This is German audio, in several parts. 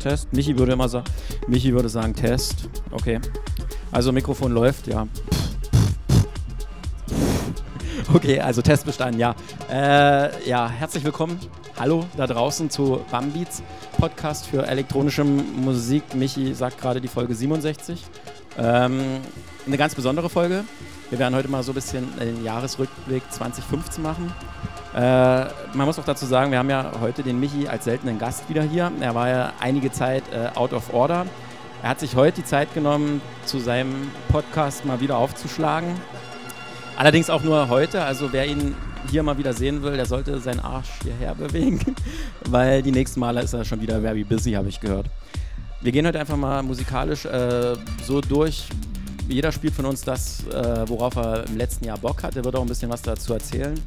Test. Michi würde immer sagen, Michi würde sagen Test. Okay. Also Mikrofon läuft, ja. Okay, also Test bestanden, ja. Äh, ja, herzlich willkommen. Hallo da draußen zu Bambeats, Podcast für elektronische Musik. Michi sagt gerade die Folge 67. Ähm, eine ganz besondere Folge. Wir werden heute mal so ein bisschen den Jahresrückblick 2015 machen. Äh, man muss auch dazu sagen, wir haben ja heute den Michi als seltenen Gast wieder hier. Er war ja einige Zeit äh, out of order. Er hat sich heute die Zeit genommen, zu seinem Podcast mal wieder aufzuschlagen. Allerdings auch nur heute. Also wer ihn hier mal wieder sehen will, der sollte seinen Arsch hierher bewegen, weil die nächsten Male ist er schon wieder very busy, habe ich gehört. Wir gehen heute einfach mal musikalisch äh, so durch. Jeder spielt von uns das, äh, worauf er im letzten Jahr Bock hat. Er wird auch ein bisschen was dazu erzählen.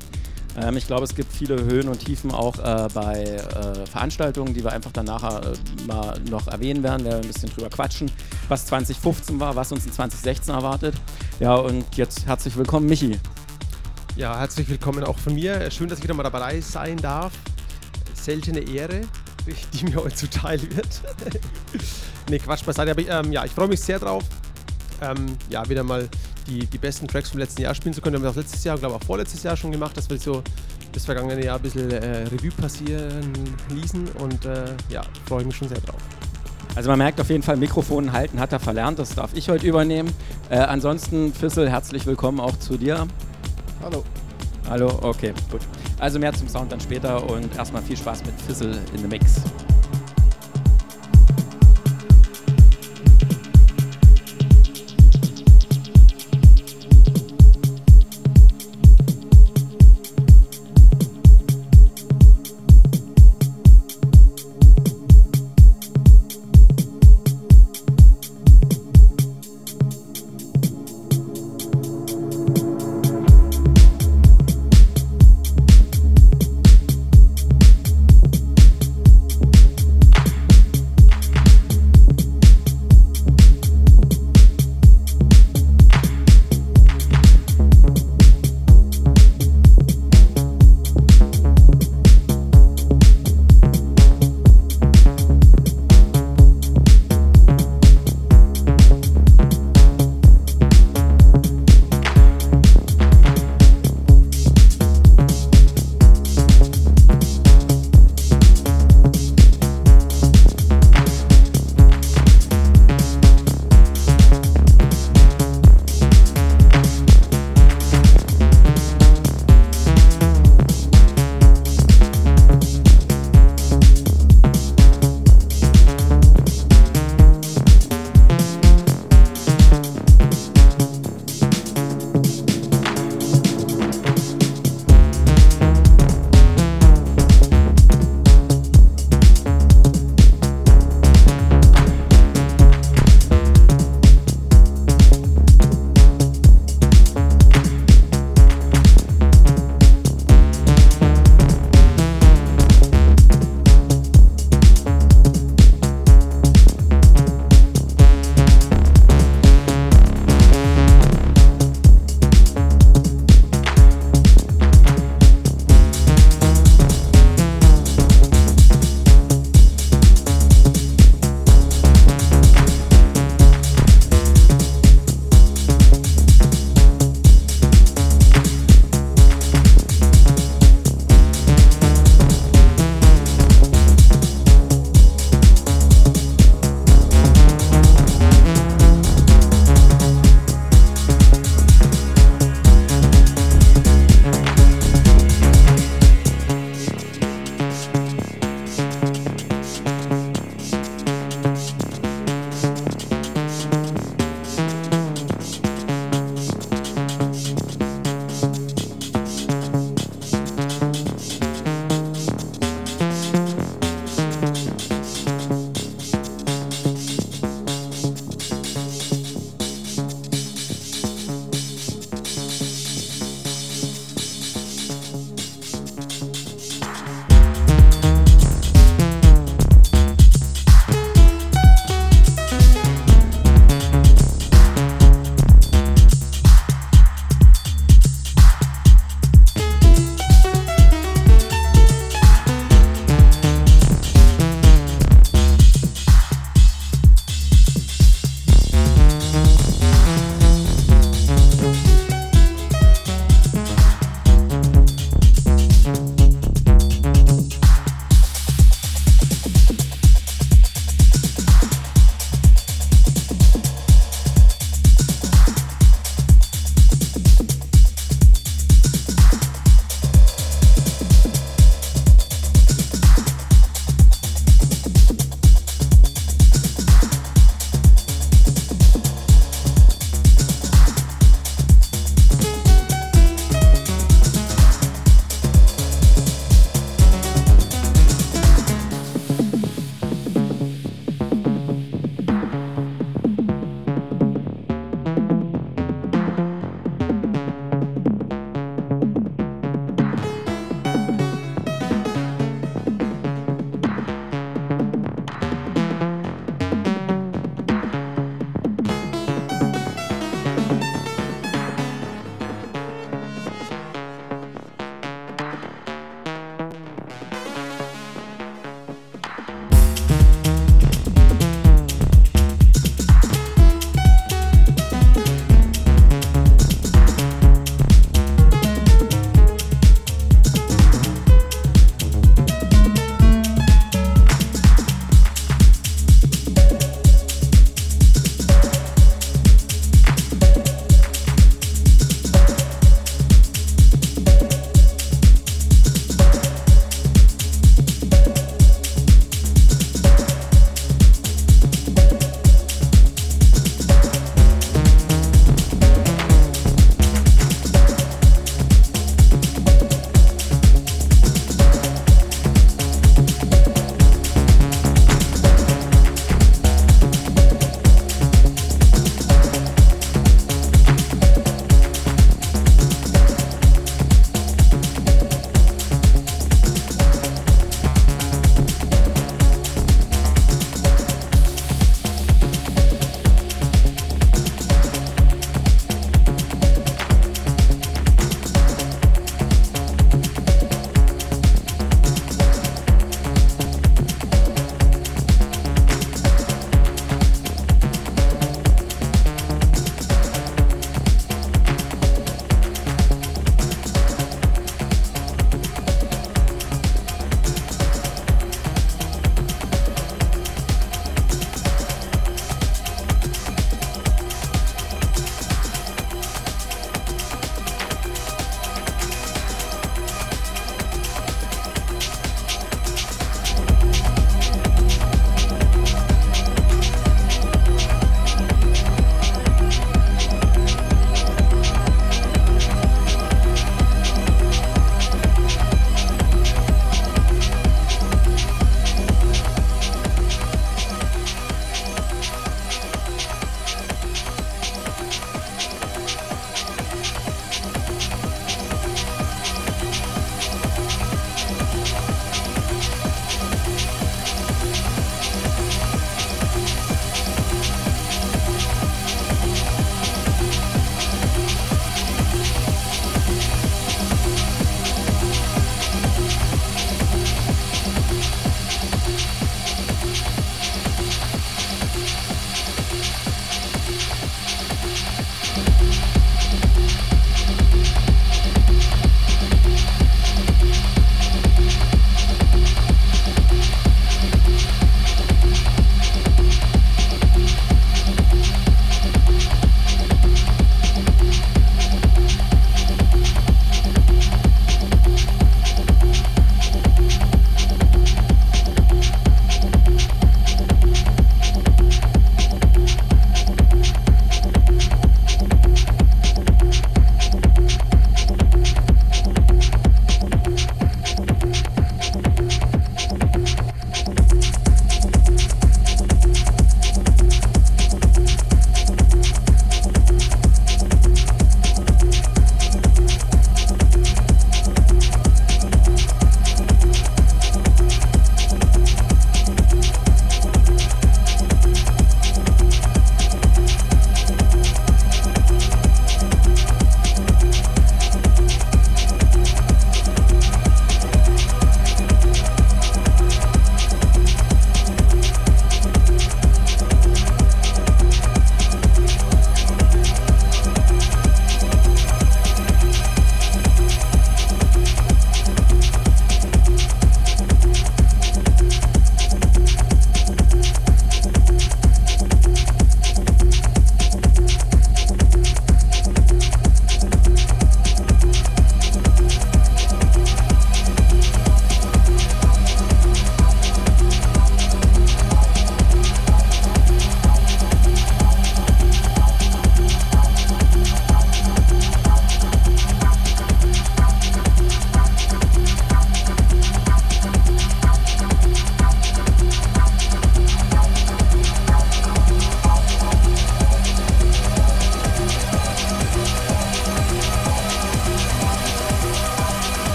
Ähm, ich glaube, es gibt viele Höhen und Tiefen auch äh, bei äh, Veranstaltungen, die wir einfach dann nachher äh, mal noch erwähnen werden. Wir werden ein bisschen drüber quatschen, was 2015 war, was uns in 2016 erwartet. Ja, und jetzt herzlich willkommen, Michi. Ja, herzlich willkommen auch von mir. Schön, dass ich wieder mal dabei sein darf. Seltene Ehre, die mir heute zuteil wird. ne, Quatsch beiseite. Aber ähm, ja, ich freue mich sehr drauf. Ähm, ja, wieder mal die, die besten Tracks vom letzten Jahr spielen zu können. Wir haben das letztes Jahr, glaube ich, auch vorletztes Jahr schon gemacht, dass wir so das vergangene Jahr ein bisschen äh, Revue passieren ließen und äh, ja, freue mich schon sehr drauf. Also man merkt auf jeden Fall, Mikrofon halten hat er verlernt, das darf ich heute übernehmen. Äh, ansonsten, Fissel, herzlich willkommen auch zu dir. Hallo. Hallo, okay, gut. Also mehr zum Sound dann später und erstmal viel Spaß mit Fissel in the Mix.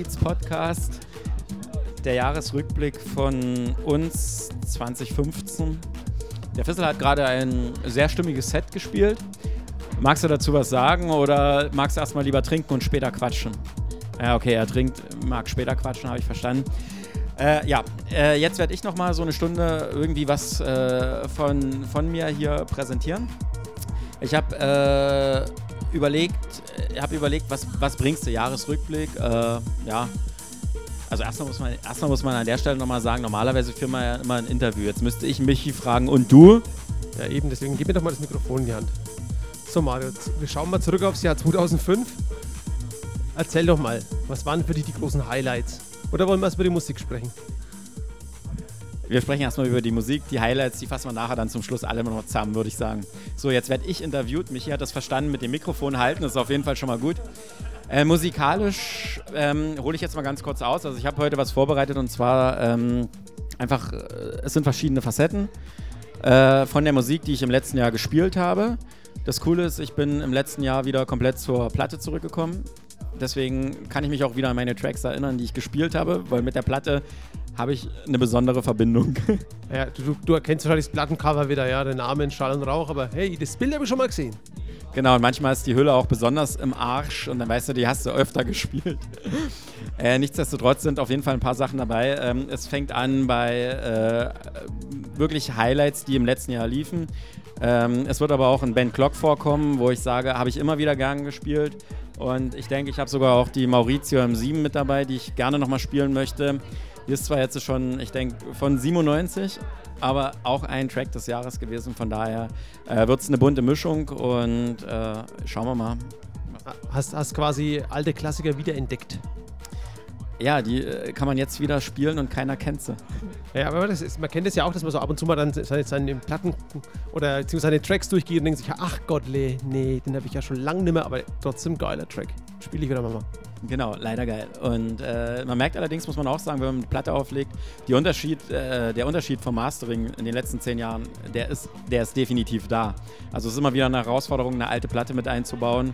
Bambeats Podcast. Der Jahresrückblick von uns 2015. Der Fissel hat gerade ein sehr stimmiges Set gespielt. Magst du dazu was sagen oder magst du erstmal lieber trinken und später quatschen? Ja, okay, er trinkt, mag später quatschen, habe ich verstanden. Äh, ja, äh, jetzt werde ich nochmal so eine Stunde irgendwie was äh, von, von mir hier präsentieren. Ich habe äh, überlegt, habe überlegt, was, was bringst du? Jahresrückblick, äh, ja. Also erstmal muss man, erstmal muss man an der Stelle nochmal sagen, normalerweise führen wir ja immer ein Interview. Jetzt müsste ich Michi fragen, und du? Ja eben, deswegen gib mir doch mal das Mikrofon in die Hand. So Mario, wir schauen mal zurück aufs Jahr 2005. Erzähl doch mal, was waren für dich die großen Highlights? Oder wollen wir erst über die Musik sprechen? Wir sprechen erstmal über die Musik, die Highlights, die fassen wir nachher dann zum Schluss alle noch zusammen, würde ich sagen. So, jetzt werde ich interviewt. Michi hat das verstanden mit dem Mikrofon halten, das ist auf jeden Fall schon mal gut. Äh, musikalisch ähm, hole ich jetzt mal ganz kurz aus. Also ich habe heute was vorbereitet und zwar ähm, einfach, äh, es sind verschiedene Facetten äh, von der Musik, die ich im letzten Jahr gespielt habe. Das Coole ist, ich bin im letzten Jahr wieder komplett zur Platte zurückgekommen. Deswegen kann ich mich auch wieder an meine Tracks erinnern, die ich gespielt habe, weil mit der Platte habe ich eine besondere Verbindung. Ja, du, du erkennst wahrscheinlich das Plattencover wieder, ja, den Namen Schall und Rauch, aber hey, das Bild habe ich schon mal gesehen. Genau, und manchmal ist die Hülle auch besonders im Arsch und dann weißt du, die hast du öfter gespielt. äh, nichtsdestotrotz sind auf jeden Fall ein paar Sachen dabei. Ähm, es fängt an bei äh, wirklich Highlights, die im letzten Jahr liefen. Ähm, es wird aber auch ein Ben Clock vorkommen, wo ich sage, habe ich immer wieder gern gespielt. Und ich denke, ich habe sogar auch die Maurizio M7 mit dabei, die ich gerne nochmal spielen möchte. Die ist zwar jetzt schon, ich denke, von 97, aber auch ein Track des Jahres gewesen. Von daher äh, wird es eine bunte Mischung und äh, schauen wir mal. Hast, hast quasi alte Klassiker wiederentdeckt. Ja, die äh, kann man jetzt wieder spielen und keiner kennt sie. Ja, aber ist, man kennt es ja auch, dass man so ab und zu mal dann seine, seine Platten oder seine Tracks durchgeht und denkt sich, ach Gott, nee, den habe ich ja schon lange nicht mehr, aber trotzdem geiler Track. Spiele ich wieder mal. Genau, leider geil. Und äh, man merkt allerdings, muss man auch sagen, wenn man eine Platte auflegt, Unterschied, äh, der Unterschied vom Mastering in den letzten zehn Jahren, der ist, der ist definitiv da. Also es ist immer wieder eine Herausforderung, eine alte Platte mit einzubauen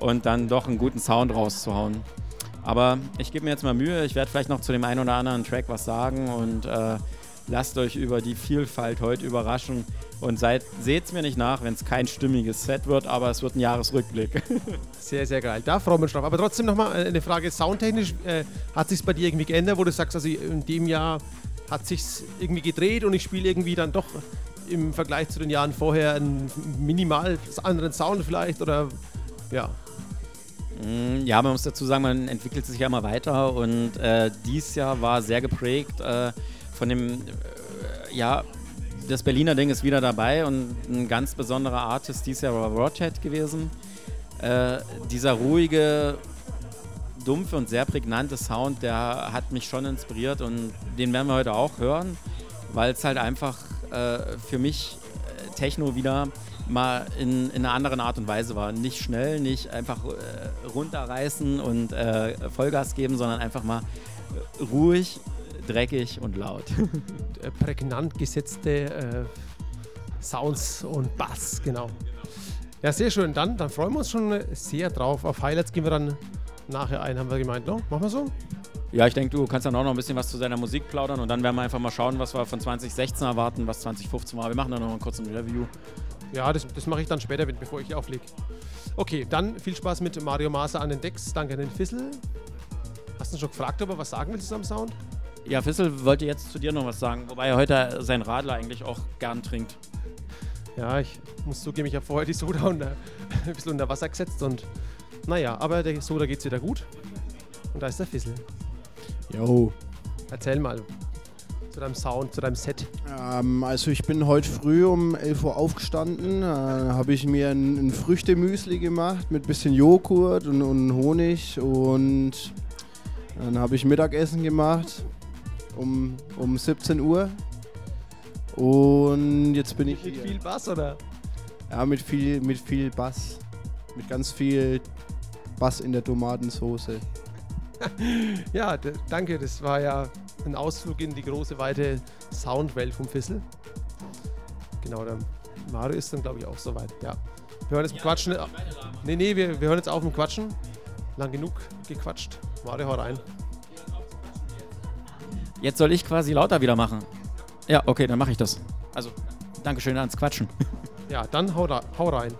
und dann doch einen guten Sound rauszuhauen. Aber ich gebe mir jetzt mal Mühe, ich werde vielleicht noch zu dem einen oder anderen Track was sagen und äh, lasst euch über die Vielfalt heute überraschen und seht es mir nicht nach, wenn es kein stimmiges Set wird, aber es wird ein Jahresrückblick. Sehr, sehr geil. Da freuen wir uns drauf. Aber trotzdem nochmal eine Frage: Soundtechnisch, äh, hat sich bei dir irgendwie geändert, wo du sagst, also in dem Jahr hat sich irgendwie gedreht und ich spiele irgendwie dann doch im Vergleich zu den Jahren vorher einen minimal anderen Sound vielleicht oder ja. Mm, ja, man muss dazu sagen, man entwickelt sich ja immer weiter und äh, dieses Jahr war sehr geprägt äh, von dem, äh, ja, das Berliner Ding ist wieder dabei und ein ganz besonderer Artist dieses Jahr war Rothead gewesen. Äh, dieser ruhige, dumpfe und sehr prägnante Sound, der hat mich schon inspiriert und den werden wir heute auch hören, weil es halt einfach äh, für mich äh, Techno wieder mal in, in, einer anderen Art und Weise war. Nicht schnell, nicht einfach äh, runterreißen und äh, Vollgas geben, sondern einfach mal ruhig dreckig und laut. Äh, prägnant gesetzte äh, Sounds und Bass, genau. Ja, sehr schön. Dann, dann freuen wir uns schon sehr drauf. Auf Highlights gehen wir dann nachher ein, haben wir gemeint, no? Machen wir so? Ja, ich denke, du kannst dann auch noch ein bisschen was zu deiner Musik plaudern und dann werden wir einfach mal schauen, was wir von 2016 erwarten, was 2015 war. Wir machen dann noch mal kurz ein Review. Ja, das, das mache ich dann später, bevor ich auflege. Okay, dann viel Spaß mit Mario Maser an den Decks. Danke an den Fissel. Hast du schon gefragt, ob er was sagen willst am Sound? Ja, Fissel wollte jetzt zu dir noch was sagen, wobei er heute sein Radler eigentlich auch gern trinkt. Ja, ich muss zugeben, ich habe vorher die Soda unter, ein bisschen unter Wasser gesetzt und naja, aber der Soda geht's wieder gut. Und da ist der Fissel. Jo. Erzähl mal zu deinem Sound, zu deinem Set. Ähm, also ich bin heute früh um 11 Uhr aufgestanden, äh, habe ich mir ein, ein Früchtemüsli gemacht mit bisschen Joghurt und, und Honig und dann habe ich Mittagessen gemacht um, um 17 Uhr. Und jetzt bin ich. Mit viel Bass, oder? Ja, mit viel, mit viel Bass. Mit ganz viel Bass in der Tomatensoße. ja, danke. Das war ja ein Ausflug in die große, weite Soundwelt vom Fissel. Genau, der Mario ist dann, glaube ich, auch soweit. Ja. Wir hören jetzt ja, Quatschen. Nee, nee, wir, wir hören jetzt auf mit Quatschen. lang genug gequatscht. Mario, hau rein. Jetzt soll ich quasi lauter wieder machen. Ja, okay, dann mache ich das. Also, Dankeschön ans Quatschen. Ja, dann hau, da, hau rein.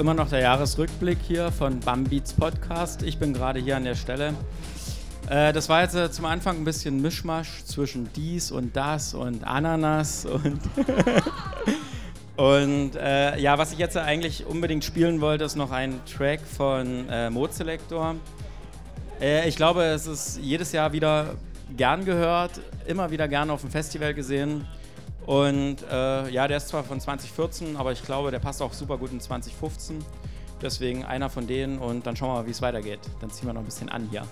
Immer noch der Jahresrückblick hier von Bambeats Podcast. Ich bin gerade hier an der Stelle. Äh, das war jetzt äh, zum Anfang ein bisschen Mischmasch zwischen dies und das und Ananas und. und äh, ja, was ich jetzt eigentlich unbedingt spielen wollte, ist noch ein Track von äh, Mode Selector. Äh, ich glaube, es ist jedes Jahr wieder gern gehört, immer wieder gern auf dem Festival gesehen. Und äh, ja, der ist zwar von 2014, aber ich glaube, der passt auch super gut in 2015. Deswegen einer von denen und dann schauen wir mal, wie es weitergeht. Dann ziehen wir noch ein bisschen an hier.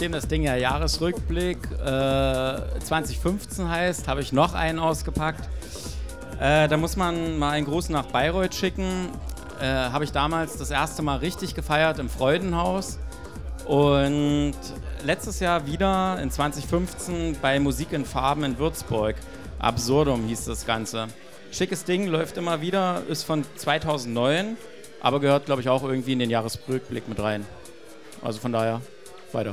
Nachdem das Ding ja Jahresrückblick äh, 2015 heißt, habe ich noch einen ausgepackt. Äh, da muss man mal einen Gruß nach Bayreuth schicken. Äh, habe ich damals das erste Mal richtig gefeiert im Freudenhaus. Und letztes Jahr wieder in 2015 bei Musik in Farben in Würzburg. Absurdum hieß das Ganze. Schickes Ding, läuft immer wieder, ist von 2009, aber gehört, glaube ich, auch irgendwie in den Jahresrückblick mit rein. Also von daher, weiter.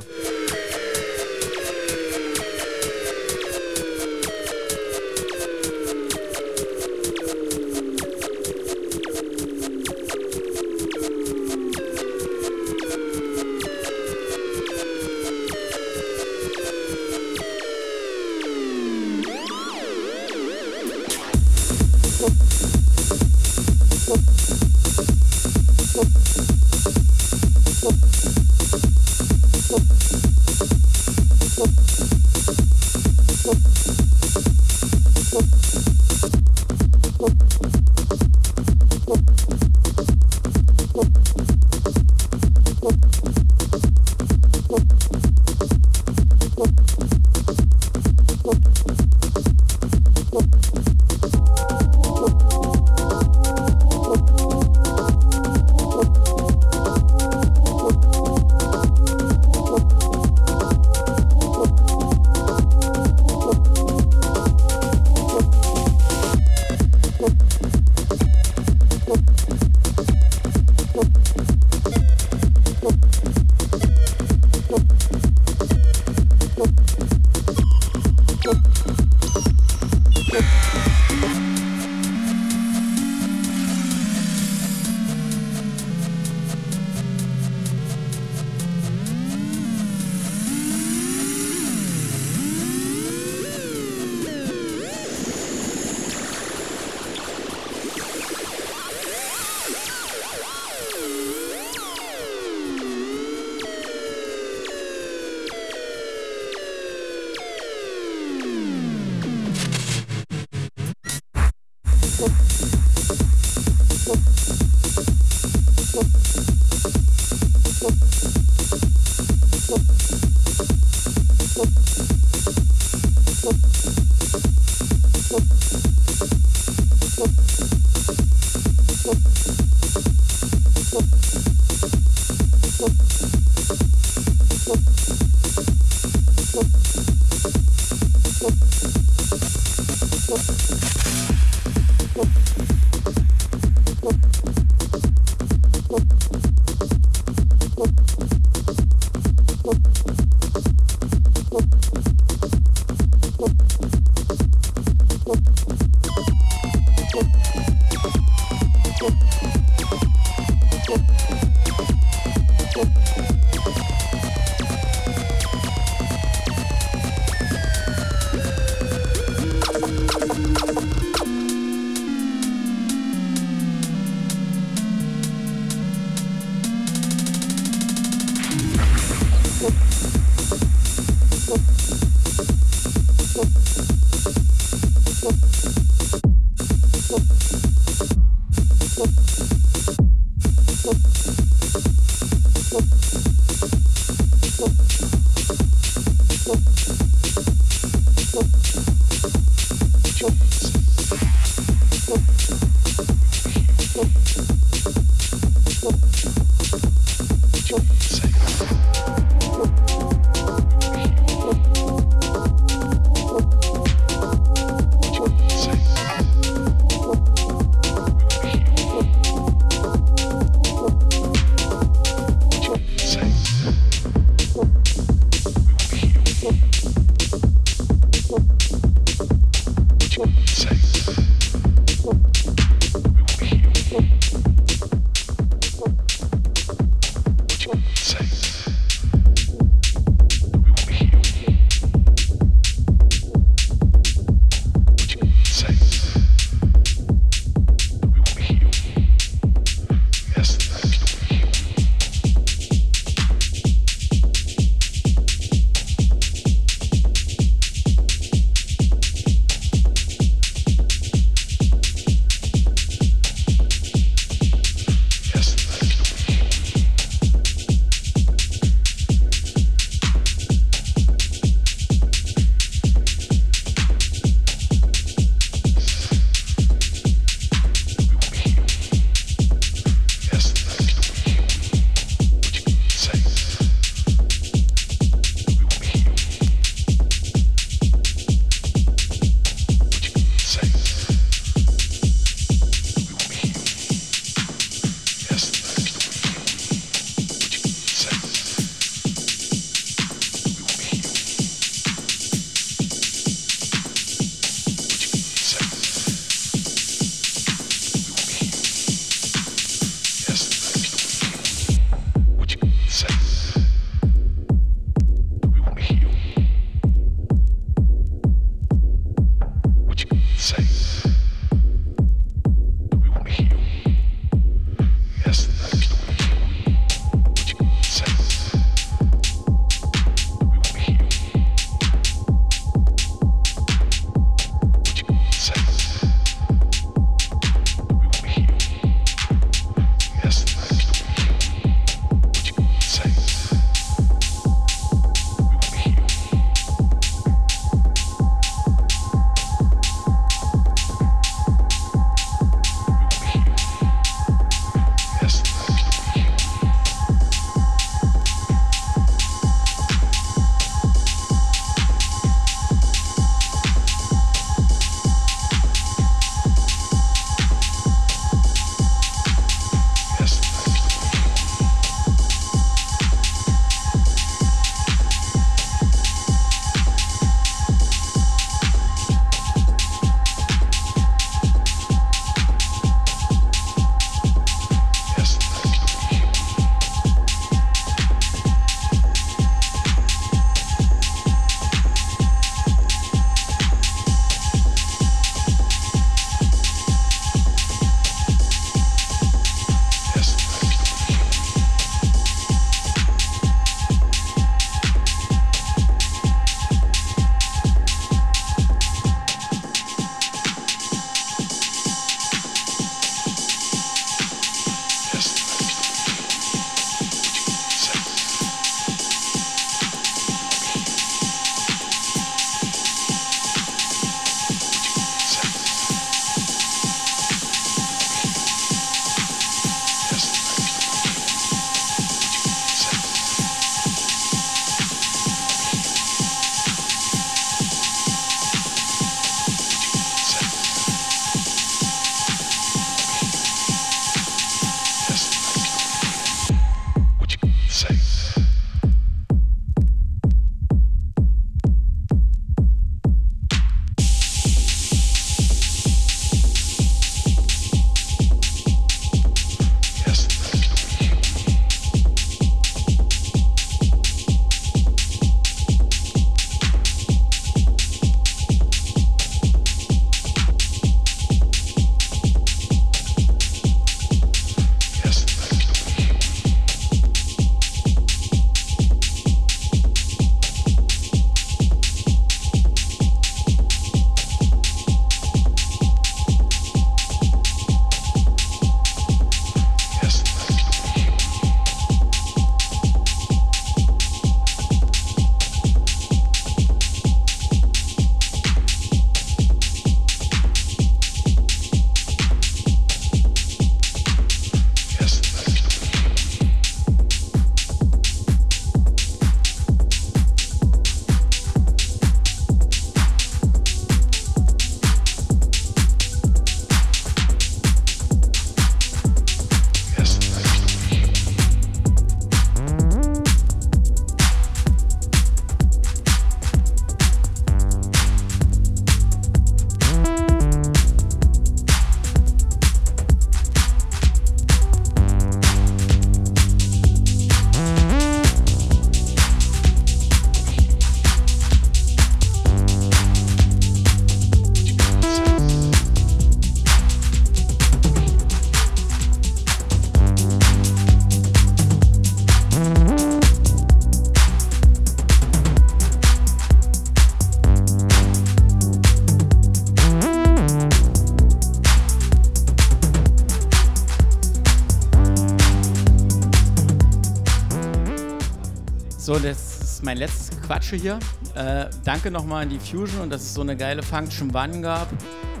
So, das ist mein letztes Quatsche hier. Äh, danke nochmal an die Fusion und dass es so eine geile Function One gab.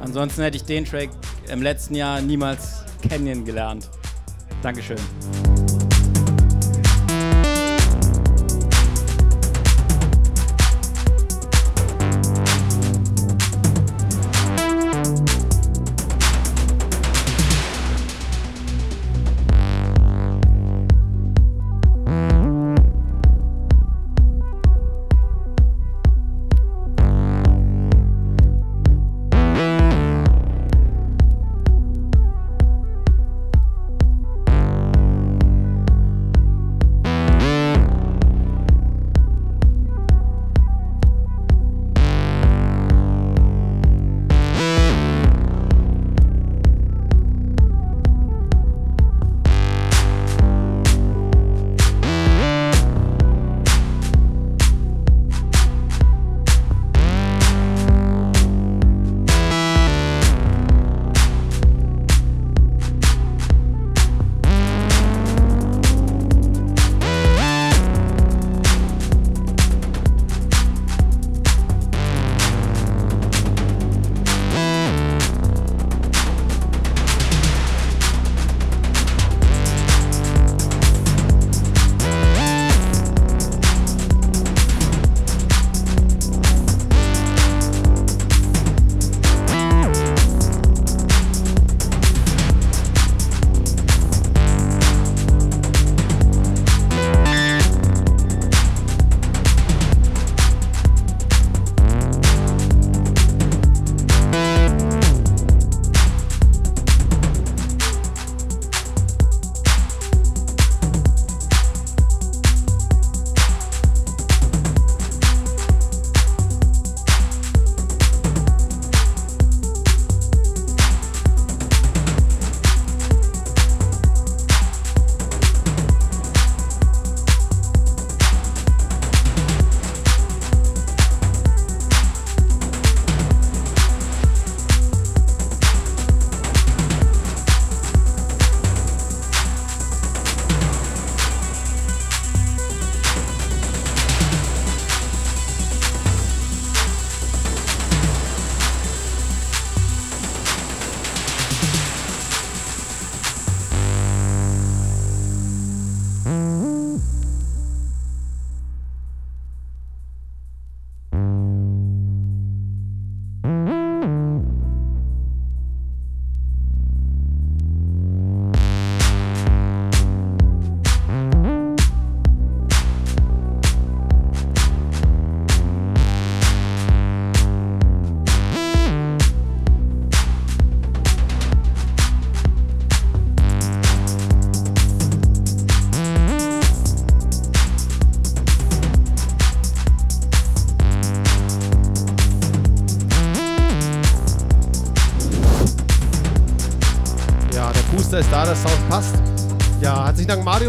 Ansonsten hätte ich den Track im letzten Jahr niemals kennengelernt. Dankeschön.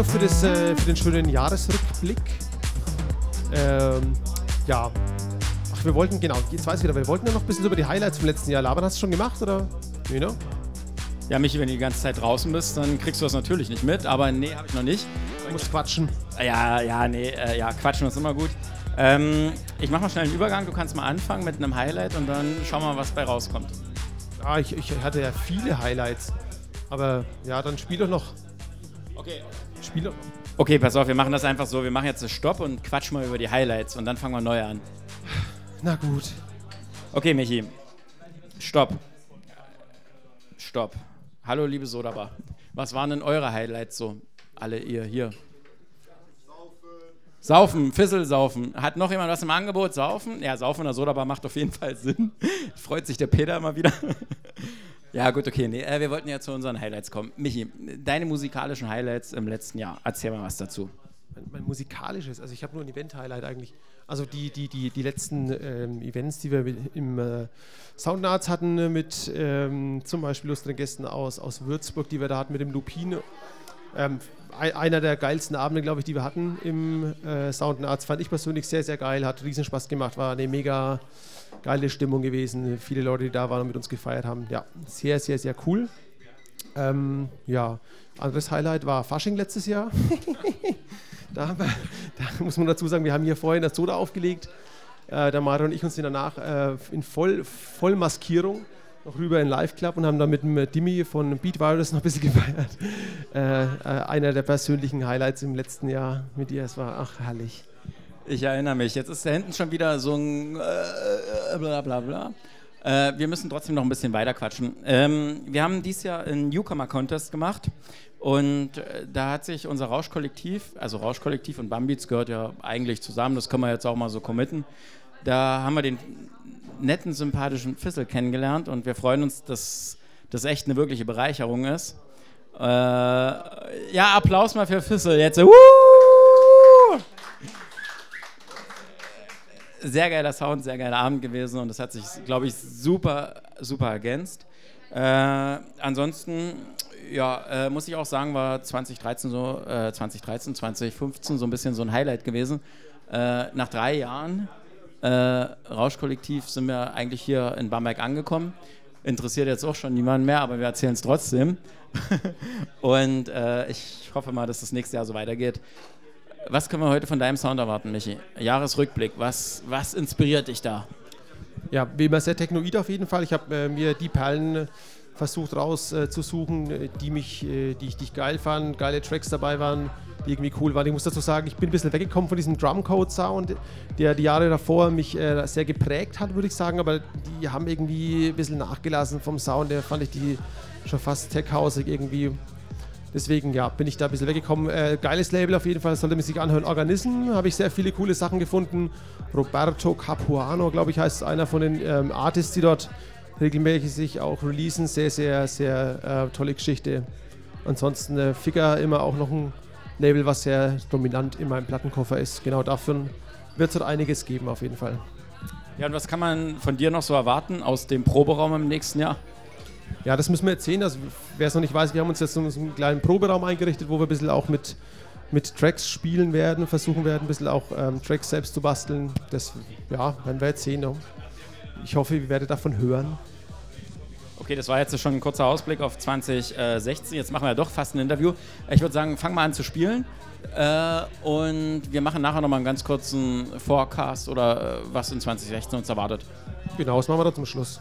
Herzlichen Dank Mario für, das, äh, für den schönen Jahresrückblick. Ähm, ja, ach, wir wollten, genau, jetzt weiß ich wieder, wir wollten ja noch ein bisschen über die Highlights vom letzten Jahr labern. Hast du schon gemacht oder? Nee, ne? Ja, Michi, wenn du die ganze Zeit draußen bist, dann kriegst du das natürlich nicht mit, aber nee, habe ich noch nicht. Du musst quatschen. Ja, ja, nee, äh, ja, quatschen ist immer gut. Ähm, ich mache mal schnell einen Übergang, du kannst mal anfangen mit einem Highlight und dann schauen wir mal, was bei rauskommt. Ja, ich, ich hatte ja viele Highlights, aber ja, dann spiel doch noch. Okay. Spiel doch noch. Okay, pass auf, wir machen das einfach so. Wir machen jetzt einen Stopp und quatschen mal über die Highlights und dann fangen wir neu an. Na gut. Okay, Michi. Stopp. Stopp. Hallo, liebe Sodabar. Was waren denn eure Highlights so? Alle ihr hier. Saufen, Fissel saufen. Hat noch jemand was im Angebot? Saufen? Ja, Saufen in der Sodabar macht auf jeden Fall Sinn. Freut sich der Peter immer wieder. Ja, gut, okay. Nee, äh, wir wollten ja zu unseren Highlights kommen. Michi, deine musikalischen Highlights im letzten Jahr. Erzähl mal was dazu. Mein, mein musikalisches, also ich habe nur ein Event-Highlight eigentlich. Also die, die, die, die letzten ähm, Events, die wir im äh, Soundnarts hatten, äh, mit ähm, zum Beispiel lustigen Gästen aus, aus Würzburg, die wir da hatten mit dem Lupine. Ähm, einer der geilsten Abende, glaube ich, die wir hatten im äh, Soundnarts. Fand ich persönlich sehr, sehr geil, hat riesen Spaß gemacht, war eine mega geile Stimmung gewesen. Viele Leute, die da waren und mit uns gefeiert haben. Ja, sehr, sehr, sehr cool. Ähm, ja, anderes Highlight war Fasching letztes Jahr. Da, wir, da, muss man dazu sagen, wir haben hier vorhin das Soda aufgelegt. Äh, der Mario und ich uns sind danach äh, in Voll, Vollmaskierung noch rüber in Live Club und haben dann mit dem Dimi von Beat Virus noch ein bisschen gefeiert. Äh, äh, einer der persönlichen Highlights im letzten Jahr mit dir. Es war ach herrlich. Ich erinnere mich. Jetzt ist da hinten schon wieder so ein äh, bla bla bla. Äh, wir müssen trotzdem noch ein bisschen weiter quatschen. Ähm, wir haben dieses Jahr einen Newcomer-Contest gemacht und äh, da hat sich unser Rauschkollektiv, also Rauschkollektiv und Bambits gehört ja eigentlich zusammen, das können wir jetzt auch mal so committen. Da haben wir den netten, sympathischen Fissel kennengelernt und wir freuen uns, dass das echt eine wirkliche Bereicherung ist. Äh, ja, Applaus mal für Fissel jetzt. Woo! Sehr geiler Sound, sehr geiler Abend gewesen und das hat sich, glaube ich, super, super ergänzt. Äh, ansonsten ja, äh, muss ich auch sagen, war 2013 so, äh, 2013, 2015 so ein bisschen so ein Highlight gewesen. Äh, nach drei Jahren äh, Rauschkollektiv sind wir eigentlich hier in Bamberg angekommen. Interessiert jetzt auch schon niemanden mehr, aber wir erzählen es trotzdem. Und äh, ich hoffe mal, dass das nächste Jahr so weitergeht. Was können wir heute von deinem Sound erwarten, Michi? Jahresrückblick, was, was inspiriert dich da? Ja, wie immer sehr technoid auf jeden Fall. Ich habe äh, mir die Perlen versucht rauszusuchen, äh, die mich, äh, die ich, die ich geil fand, geile Tracks dabei waren, die irgendwie cool waren. Ich muss dazu sagen, ich bin ein bisschen weggekommen von diesem Drumcode-Sound, der die Jahre davor mich äh, sehr geprägt hat, würde ich sagen, aber die haben irgendwie ein bisschen nachgelassen vom Sound, der fand ich die schon fast tech-hausig irgendwie. Deswegen, ja, bin ich da ein bisschen weggekommen. Äh, geiles Label auf jeden Fall, sollte man sich anhören. Organism habe ich sehr viele coole Sachen gefunden. Roberto Capuano, glaube ich, heißt einer von den ähm, Artists, die dort regelmäßig sich auch releasen. Sehr, sehr, sehr äh, tolle Geschichte. Ansonsten äh, Figure immer auch noch ein Label, was sehr dominant in meinem Plattenkoffer ist. Genau dafür wird es dort einiges geben auf jeden Fall. Ja, und was kann man von dir noch so erwarten aus dem Proberaum im nächsten Jahr? Ja, das müssen wir jetzt sehen. Also, wer es noch nicht weiß, wir haben uns jetzt so einen kleinen Proberaum eingerichtet, wo wir ein bisschen auch mit, mit Tracks spielen werden, versuchen werden, ein bisschen auch ähm, Tracks selbst zu basteln. Das ja, werden wir jetzt sehen. Ja. Ich hoffe, ihr werdet davon hören. Okay, das war jetzt schon ein kurzer Ausblick auf 2016. Jetzt machen wir ja doch fast ein Interview. Ich würde sagen, fang mal an zu spielen. Äh, und wir machen nachher nochmal einen ganz kurzen Forecast oder äh, was in 2016 uns erwartet. Genau, das machen wir dann zum Schluss.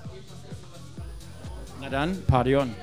Dann, Party on.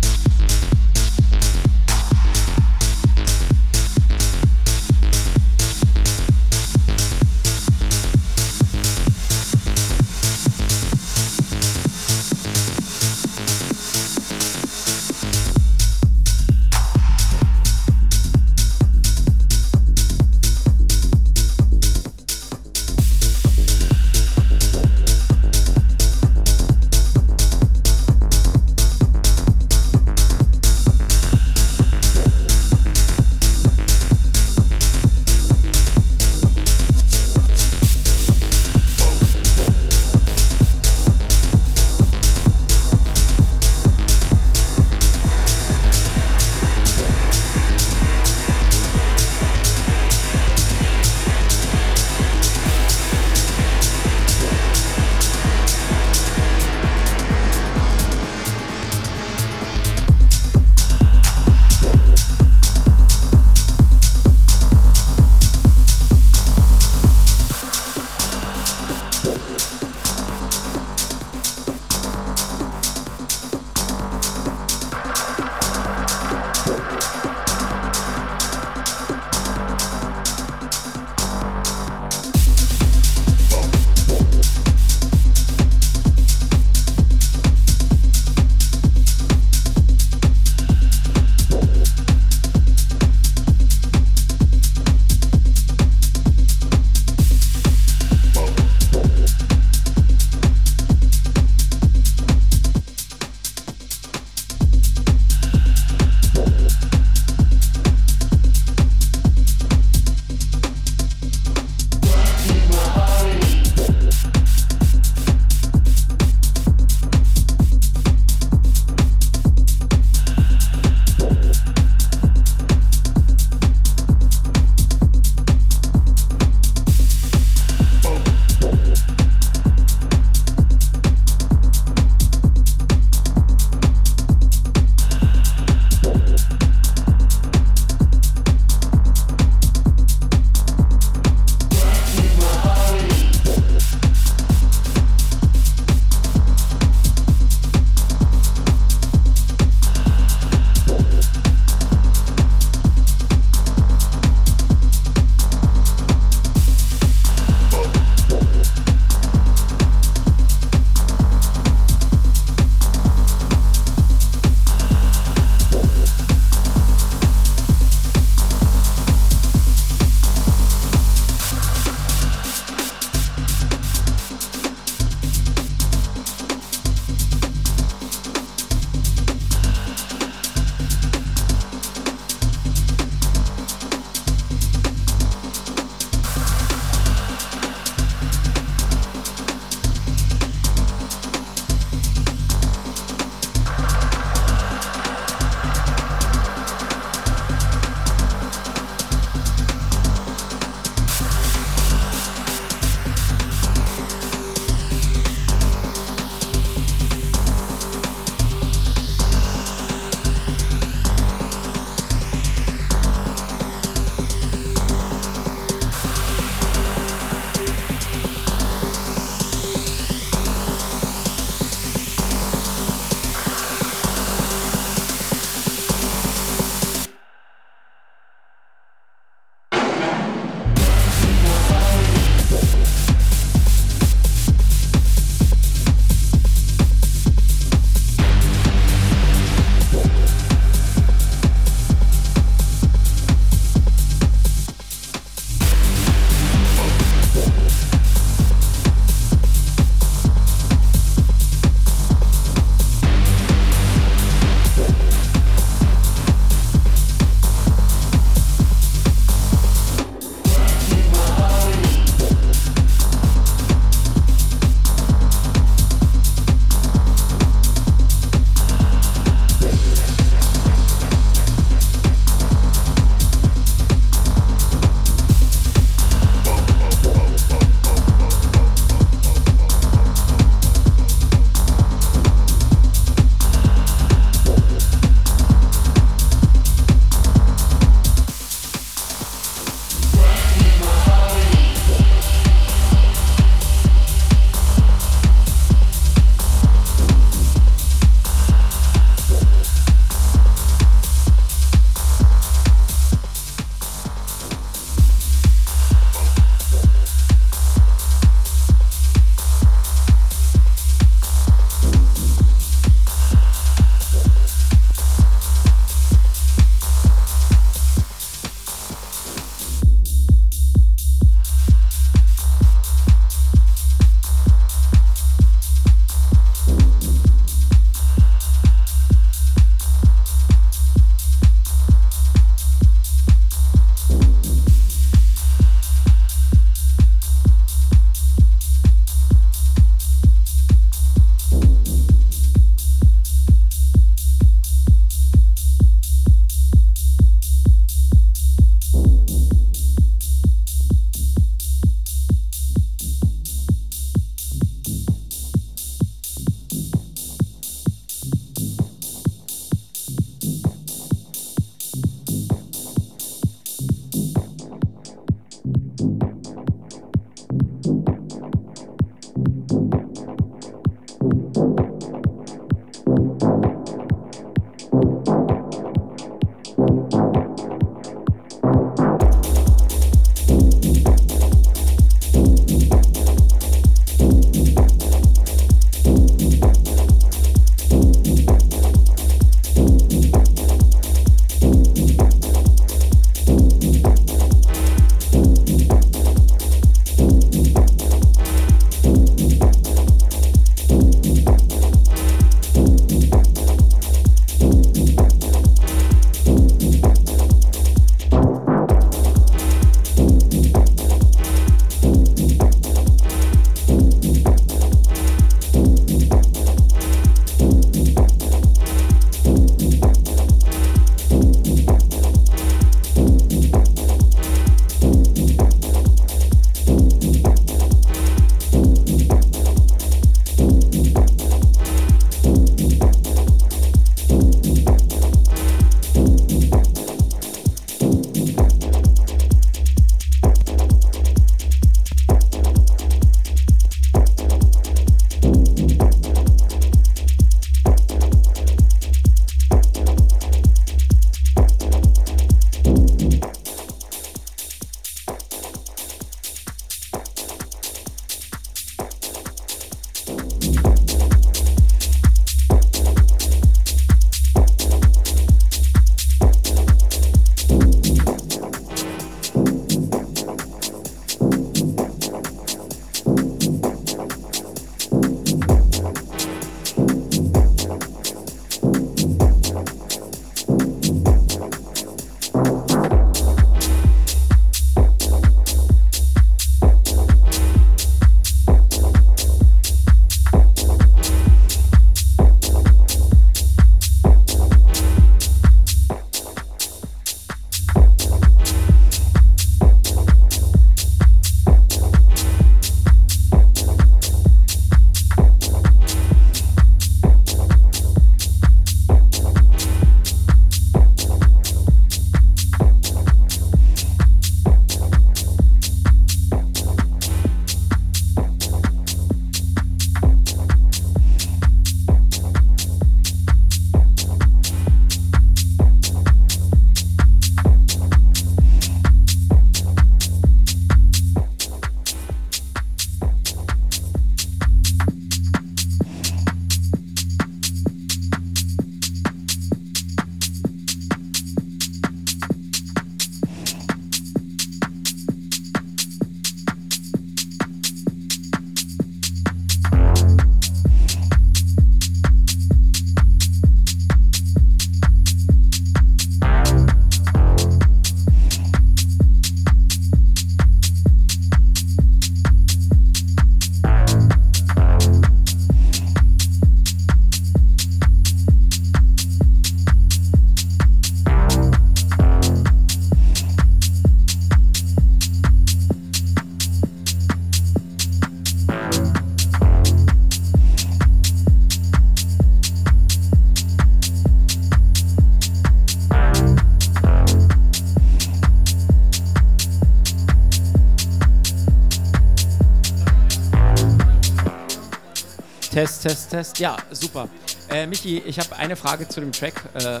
Test, Test. Ja, super. Äh, Michi, ich habe eine Frage zu dem Track. Äh,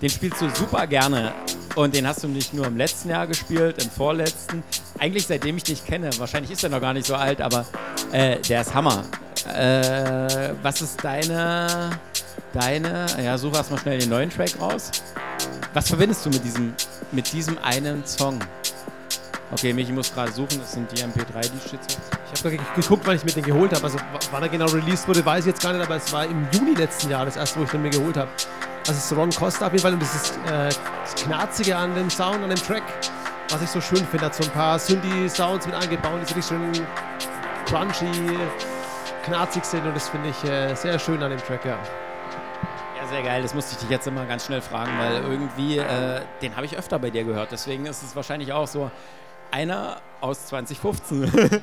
den spielst du super gerne. Und den hast du nicht nur im letzten Jahr gespielt, im vorletzten. Eigentlich seitdem ich dich kenne. Wahrscheinlich ist er noch gar nicht so alt, aber äh, der ist Hammer. Äh, was ist deine, deine, ja, such erstmal schnell den neuen Track raus. Was verbindest du mit diesem, mit diesem einen Song? Okay, Michi muss gerade suchen, das sind die MP3, die steht habe geguckt, wann ich mir den geholt habe. Also wann er genau released wurde, weiß ich jetzt gar nicht, aber es war im Juni letzten Jahr das erste, wo ich den mir geholt habe. Also es ist Ron Costa auf jeden Fall und das ist äh, das Knarzige an dem Sound, an dem Track, was ich so schön finde. Hat so ein paar Synthi-Sounds mit eingebaut, die so richtig schön crunchy, knarzig sind und das finde ich äh, sehr schön an dem Track, ja. Ja, sehr geil. Das musste ich dich jetzt immer ganz schnell fragen, weil irgendwie, äh, den habe ich öfter bei dir gehört. Deswegen ist es wahrscheinlich auch so einer aus 2015.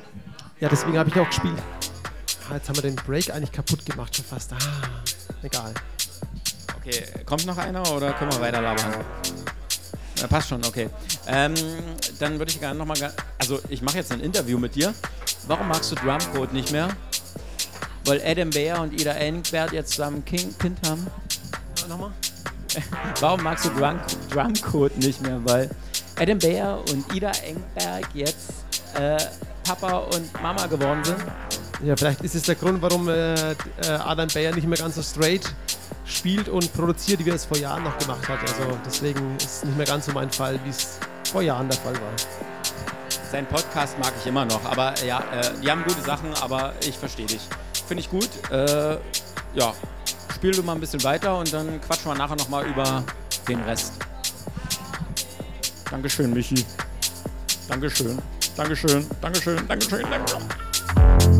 ja, deswegen habe ich auch gespielt. Ah, jetzt haben wir den Break eigentlich kaputt gemacht, schon fast. Ah, egal. Okay, kommt noch einer oder können wir weiter labern? Ja, passt schon, okay. Ähm, dann würde ich gerne nochmal, also ich mache jetzt ein Interview mit dir. Warum magst du Drumcode nicht mehr? Weil Adam Bear und Ida Engbert jetzt zusammen King Kind haben? Nochmal? Warum magst du Drum, Drumcode nicht mehr? Weil Adam Bear und Ida Engberg jetzt äh, Papa und Mama geworden sind? Ja, vielleicht ist es der Grund, warum äh, äh Adam Bayer nicht mehr ganz so straight spielt und produziert, wie er es vor Jahren noch gemacht hat. Also deswegen ist es nicht mehr ganz so mein Fall, wie es vor Jahren der Fall war. Sein Podcast mag ich immer noch, aber ja, äh, die haben gute Sachen, aber ich verstehe dich. Finde ich gut. Äh, ja, spiel du mal ein bisschen weiter und dann quatschen wir nachher nochmal über den Rest. Dankeschön, Michi. Dankeschön. Dankeschön. Dankeschön. Dankeschön. Dankeschön.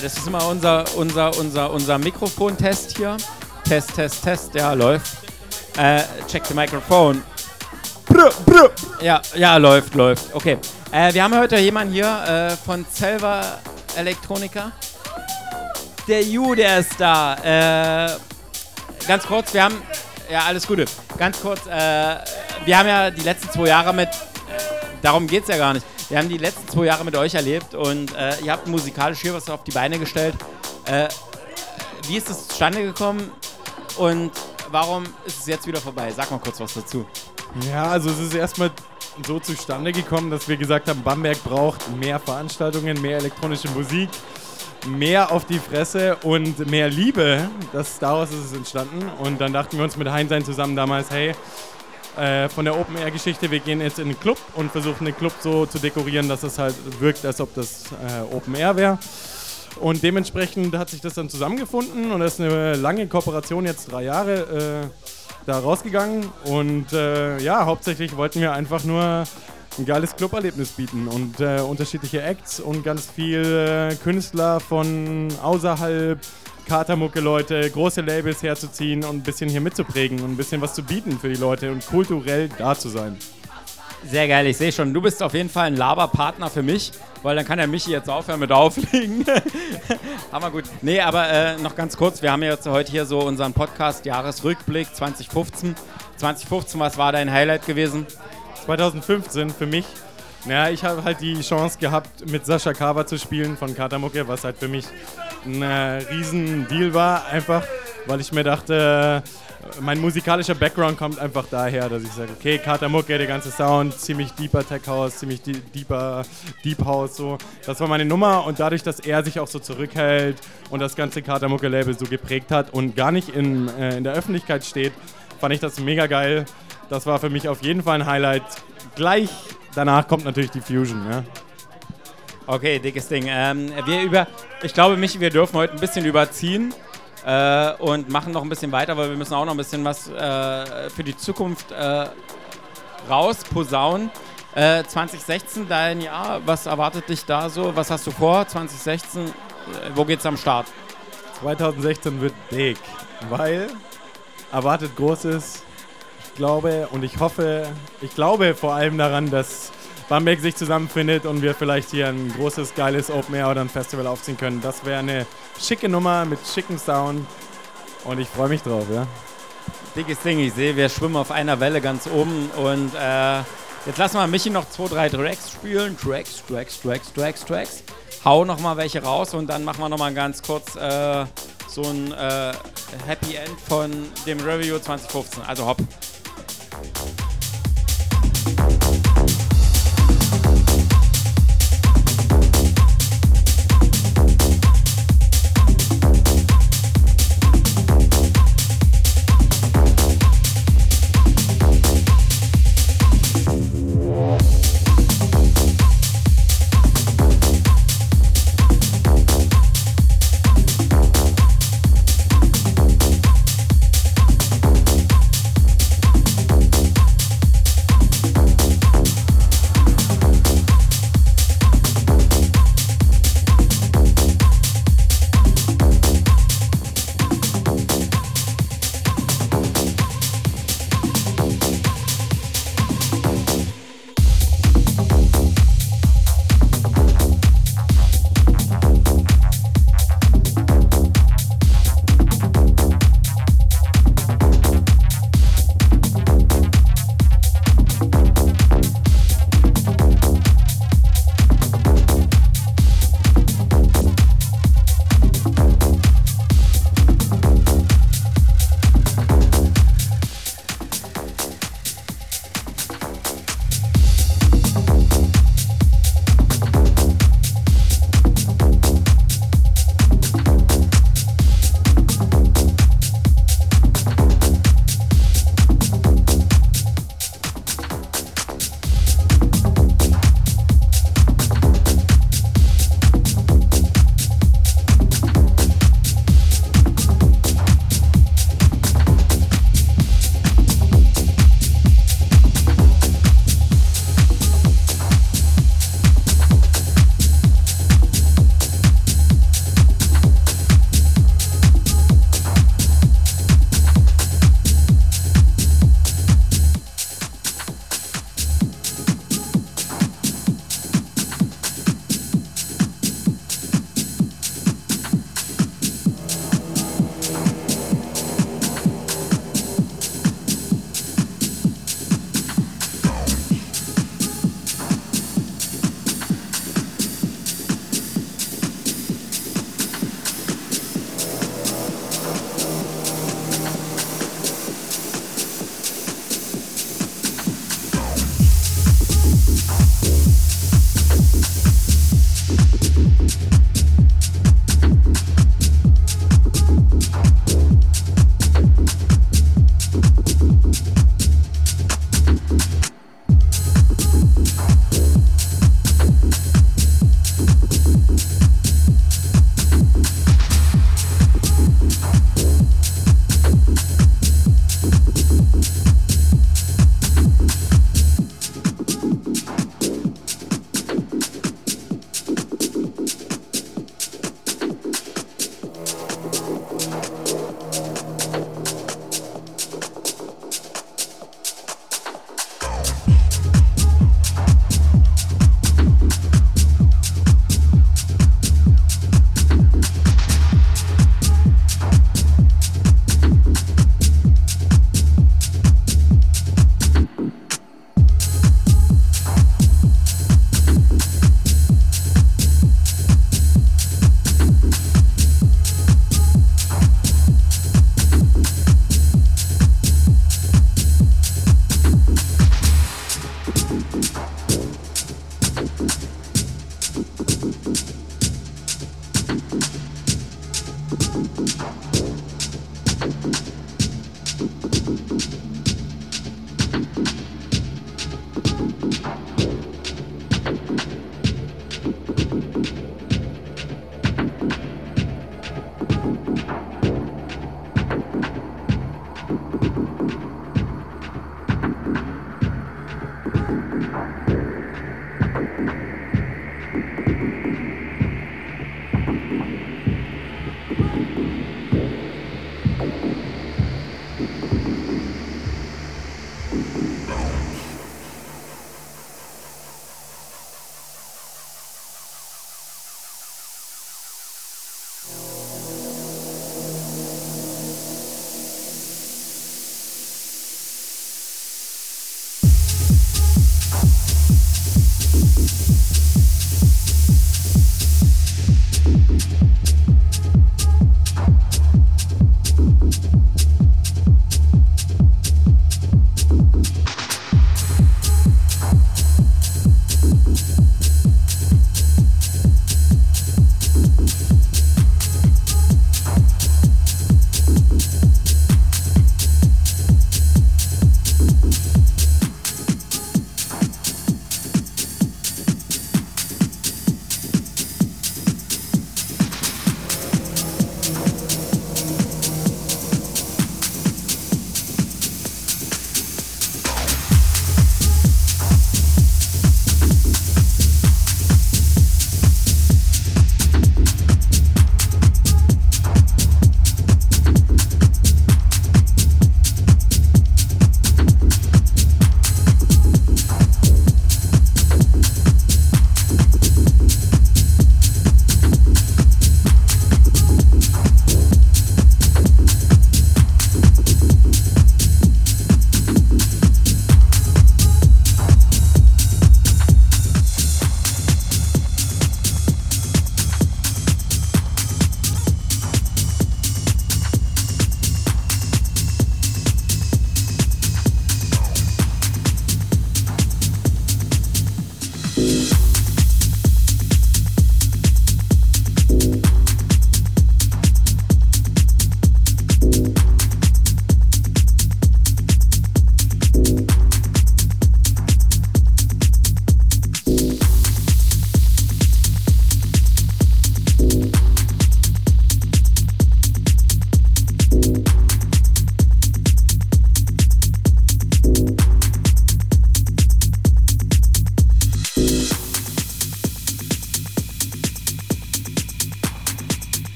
Ja, das ist immer unser, unser, unser, unser Mikrofontest hier. Test, Test, Test, ja, läuft. Äh, check the microphone. Brr, brr. Ja, ja, läuft, läuft. Okay. Äh, wir haben heute jemanden hier äh, von Selva Elektronika. Der Ju, der ist da. Äh, ganz kurz, wir haben. Ja, alles Gute. Ganz kurz, äh, wir haben ja die letzten zwei Jahre mit. Äh, darum geht es ja gar nicht. Wir haben die letzten zwei Jahre mit euch erlebt und äh, ihr habt musikalisch hier was auf die Beine gestellt. Äh, wie ist es zustande gekommen und warum ist es jetzt wieder vorbei? Sag mal kurz was dazu. Ja, also es ist erstmal so zustande gekommen, dass wir gesagt haben, Bamberg braucht mehr Veranstaltungen, mehr elektronische Musik, mehr auf die Fresse und mehr Liebe. Das, daraus ist es entstanden. Und dann dachten wir uns mit Heinsein zusammen damals, hey, äh, von der Open Air Geschichte, wir gehen jetzt in den Club und versuchen den Club so zu dekorieren, dass es halt wirkt, als ob das äh, Open Air wäre. Und dementsprechend hat sich das dann zusammengefunden und das ist eine lange Kooperation, jetzt drei Jahre, äh, da rausgegangen. Und äh, ja, hauptsächlich wollten wir einfach nur ein geiles Cluberlebnis bieten und äh, unterschiedliche Acts und ganz viel Künstler von außerhalb Katermucke-Leute, große Labels herzuziehen und ein bisschen hier mitzuprägen und ein bisschen was zu bieten für die Leute und kulturell da zu sein. Sehr geil, ich sehe schon, du bist auf jeden Fall ein Laberpartner für mich, weil dann kann der Michi jetzt aufhören mit Auflegen. Hammer gut. Nee, aber äh, noch ganz kurz, wir haben jetzt heute hier so unseren Podcast Jahresrückblick 2015. 2015, was war dein Highlight gewesen? 2015 für mich naja, ich habe halt die Chance gehabt, mit Sascha Kava zu spielen von Katamucke, was halt für mich ein äh, riesen Deal war, einfach weil ich mir dachte, äh, mein musikalischer Background kommt einfach daher, dass ich sage, okay, Katamucke, der ganze Sound, ziemlich deeper Tech House, ziemlich deeper Deep House, so. Das war meine Nummer und dadurch, dass er sich auch so zurückhält und das ganze Katamucke Label so geprägt hat und gar nicht in, äh, in der Öffentlichkeit steht, fand ich das mega geil. Das war für mich auf jeden Fall ein Highlight. Gleich danach kommt natürlich die Fusion. Ja. Okay, dickes Ding. Ähm, wir über, ich glaube, Michi, wir dürfen heute ein bisschen überziehen äh, und machen noch ein bisschen weiter, weil wir müssen auch noch ein bisschen was äh, für die Zukunft äh, rausposaunen. 2016, äh, dein Jahr, was erwartet dich da so? Was hast du vor? 2016, äh, wo geht's am Start? 2016 wird big, weil erwartet Großes, glaube und ich hoffe, ich glaube vor allem daran, dass Bamberg sich zusammenfindet und wir vielleicht hier ein großes, geiles Open Air oder ein Festival aufziehen können. Das wäre eine schicke Nummer mit schicken Sound und ich freue mich drauf, ja. Dickes Ding, ich sehe, wir schwimmen auf einer Welle ganz oben und äh, jetzt lassen wir Michi noch zwei, drei Tracks spielen. Tracks, Tracks, Tracks, Tracks, Tracks. Hau noch mal welche raus und dann machen wir noch mal ganz kurz äh, so ein äh, Happy End von dem Review 2015. Also hopp.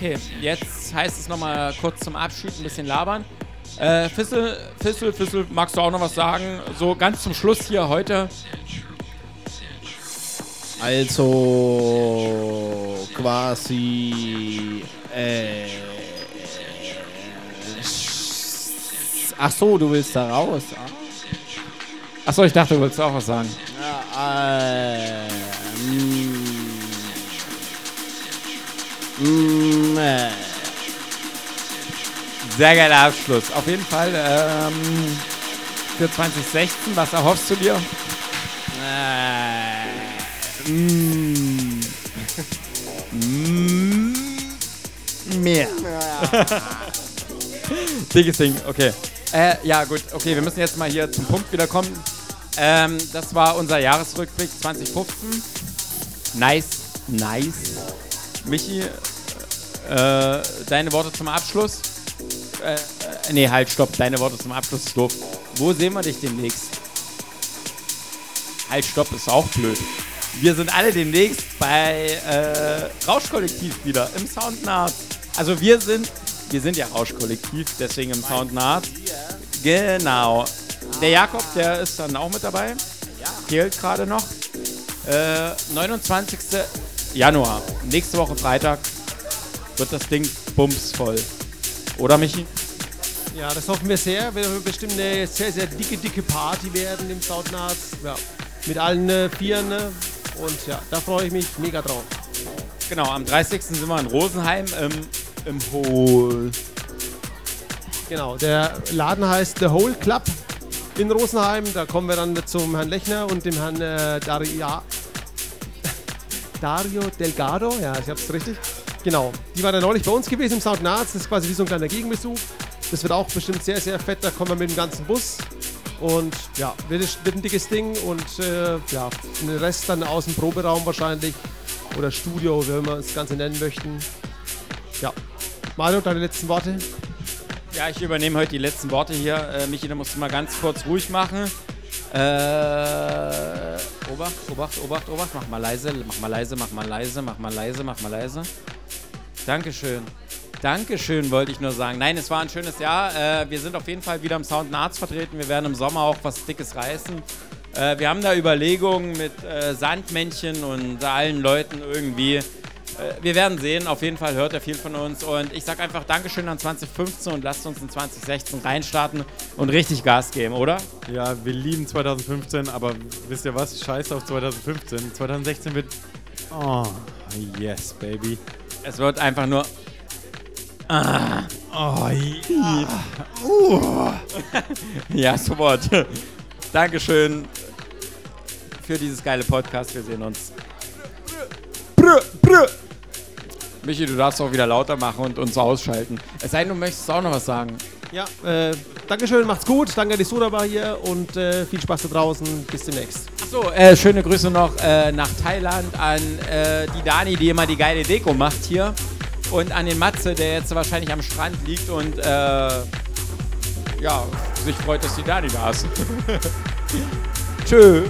Okay, jetzt heißt es nochmal kurz zum Abschied ein bisschen labern. Äh, Fissel, Fissel, Fissel, magst du auch noch was sagen? So ganz zum Schluss hier heute. Also quasi. Äh, Ach so, du willst da raus. Ach so, ich dachte, du wolltest auch was sagen. Sehr geiler Abschluss. Auf jeden Fall ähm, für 2016, was erhoffst du dir? Äh, mm. Mm. Mehr. Dickes Ding, okay. Äh, ja, gut, okay, wir müssen jetzt mal hier zum Punkt wiederkommen. Ähm, das war unser Jahresrückblick 2015. Nice, nice. Michi, äh, deine Worte zum Abschluss? Äh, äh, nee, halt, stopp, deine Worte zum Abschluss ist doof. Wo sehen wir dich demnächst? Halt, stopp, ist auch blöd. Wir sind alle demnächst bei äh, Rauschkollektiv wieder im Soundnart. Also wir sind, wir sind ja Rauschkollektiv, deswegen im Soundnart. Genau. Der Jakob, der ist dann auch mit dabei. Fehlt gerade noch. Äh, 29. Januar, nächste Woche Freitag, wird das Ding bumsvoll. Oder Michi? Ja, das hoffen wir sehr. Wird bestimmt eine sehr, sehr dicke, dicke Party werden im Soundnarz. Ja, mit allen äh, Vieren. Ne? Und ja, da freue ich mich mega drauf. Genau, am 30. sind wir in Rosenheim im, im Hol. Genau, der Laden heißt The Whole Club in Rosenheim. Da kommen wir dann zum Herrn Lechner und dem Herrn äh, Daria, Dario Delgado. Ja, ich hab's richtig. Genau, die war dann neulich bei uns gewesen im Sound Naz. Das ist quasi wie so ein kleiner Gegenbesuch. Das wird auch bestimmt sehr, sehr fett. Da kommen wir mit dem ganzen Bus. Und ja, wird, wird ein dickes Ding und äh, ja, den Rest dann aus dem Proberaum wahrscheinlich oder Studio, wie wir das Ganze nennen möchten. Ja, Mario, deine letzten Worte? Ja, ich übernehme heute die letzten Worte hier. Äh, Michi, da musst du mal ganz kurz ruhig machen. Äh, Obacht, Obacht, Obacht, Obacht. Mach mal leise, mach mal leise, mach mal leise, mach mal leise, mach mal leise. Dankeschön. Dankeschön, wollte ich nur sagen. Nein, es war ein schönes Jahr. Äh, wir sind auf jeden Fall wieder im Sound Arts vertreten. Wir werden im Sommer auch was Dickes reißen. Äh, wir haben da Überlegungen mit äh, Sandmännchen und allen Leuten irgendwie. Äh, wir werden sehen. Auf jeden Fall hört er viel von uns. Und ich sage einfach Dankeschön an 2015 und lasst uns in 2016 reinstarten und richtig Gas geben, oder? Ja, wir lieben 2015, aber wisst ihr was? Scheiß auf 2015. 2016 wird. Oh, yes, baby. Es wird einfach nur. Ah. Oh, ja. Uh. ja, sofort. Dankeschön für dieses geile Podcast. Wir sehen uns. Brr, brr. Michi, du darfst auch wieder lauter machen und uns ausschalten. Es sei denn, du möchtest auch noch was sagen. Ja, äh, Dankeschön, macht's gut. Danke, dass du dabei hier und äh, viel Spaß da draußen. Bis demnächst. Achso, äh, schöne Grüße noch äh, nach Thailand an äh, die Dani, die immer die geile Deko macht hier. Und an den Matze, der jetzt wahrscheinlich am Strand liegt und äh, ja, sich freut, dass die Dani da ist. Tschö.